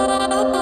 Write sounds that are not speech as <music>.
Oh. <laughs>